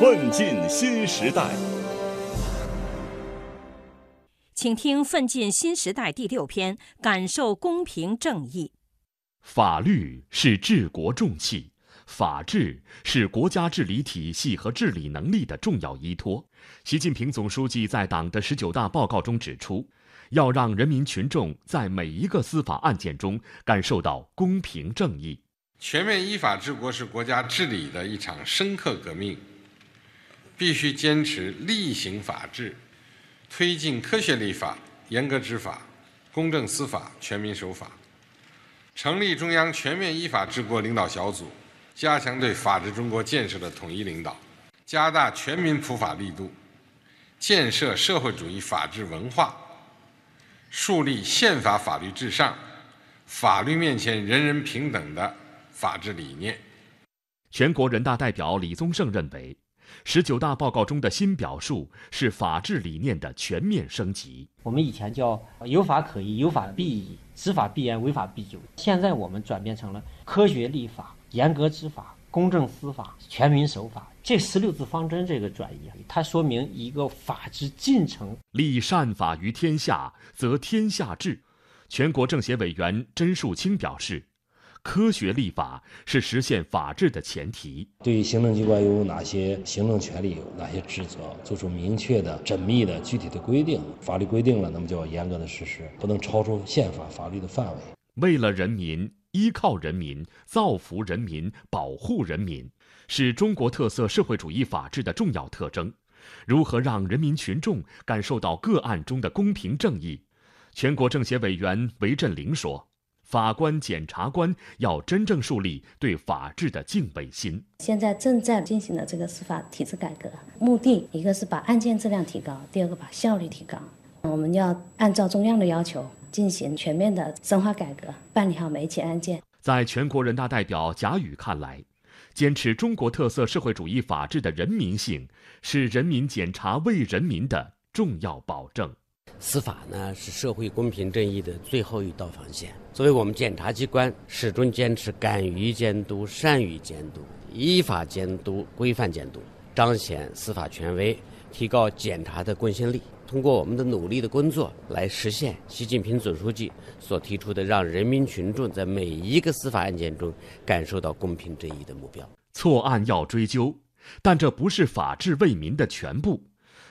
奋进新时代，请听《奋进新时代》第六篇：感受公平正义。法律是治国重器，法治是国家治理体系和治理能力的重要依托。习近平总书记在党的十九大报告中指出，要让人民群众在每一个司法案件中感受到公平正义。全面依法治国是国家治理的一场深刻革命。必须坚持厉行法治，推进科学立法、严格执法、公正司法、全民守法。成立中央全面依法治国领导小组，加强对法治中国建设的统一领导，加大全民普法力度，建设社会主义法治文化，树立宪法法律至上、法律面前人人平等的法治理念。全国人大代表李宗盛认为。十九大报告中的新表述是法治理念的全面升级。我们以前叫有法可依、有法必依、执法必严、违法必究，现在我们转变成了科学立法、严格执法、公正司法、全民守法。这十六字方针这个转移，它说明一个法治进程。立善法于天下，则天下治。全国政协委员甄树清表示。科学立法是实现法治的前提。对于行政机关有哪些行政权利、有哪些职责，做出明确的、缜密的、具体的规定。法律规定了，那么就要严格的实施，不能超出宪法法律的范围。为了人民、依靠人民、造福人民、保护人民，是中国特色社会主义法治的重要特征。如何让人民群众感受到个案中的公平正义？全国政协委员韦振林说。法官、检察官要真正树立对法治的敬畏心。现在正在进行的这个司法体制改革，目的一个是把案件质量提高，第二个把效率提高。我们要按照中央的要求进行全面的深化改革，办理好每一起案件。在全国人大代表贾宇看来，坚持中国特色社会主义法治的人民性，是人民检察为人民的重要保证。司法呢是社会公平正义的最后一道防线。作为我们检察机关，始终坚持敢于监督、善于监督、依法监督、规范监督，彰显司法权威，提高检察的公信力。通过我们的努力的工作，来实现习近平总书记所提出的让人民群众在每一个司法案件中感受到公平正义的目标。错案要追究，但这不是法治为民的全部。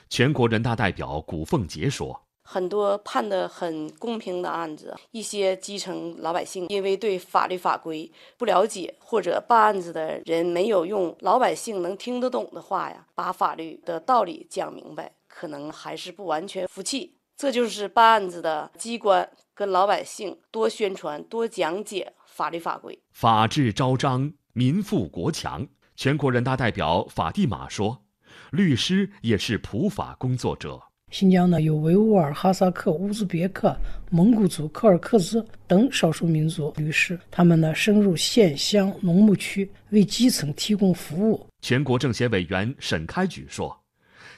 全国人大代表古凤杰说。很多判得很公平的案子，一些基层老百姓因为对法律法规不了解，或者办案子的人没有用老百姓能听得懂的话呀，把法律的道理讲明白，可能还是不完全服气。这就是办案子的机关跟老百姓多宣传、多讲解法律法规。法治昭彰，民富国强。全国人大代表法蒂玛说：“律师也是普法工作者。”新疆呢有维吾尔、哈萨克、乌兹别克、蒙古族、柯尔克孜等少数民族律师，他们呢深入县乡农牧区，为基层提供服务。全国政协委员沈开举说：“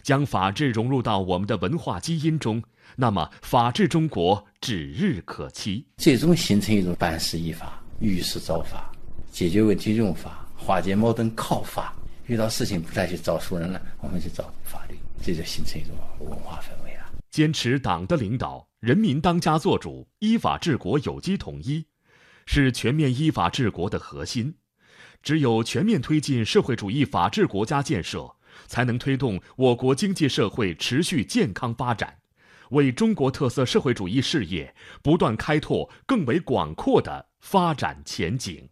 将法治融入到我们的文化基因中，那么法治中国指日可期。最终形成一种办事依法、遇事找法、解决问题用法、化解矛盾靠法。遇到事情不再去找熟人了，我们去找法律。”这就形成一种文化氛围了。坚持党的领导，人民当家作主，依法治国有机统一，是全面依法治国的核心。只有全面推进社会主义法治国家建设，才能推动我国经济社会持续健康发展，为中国特色社会主义事业不断开拓更为广阔的发展前景。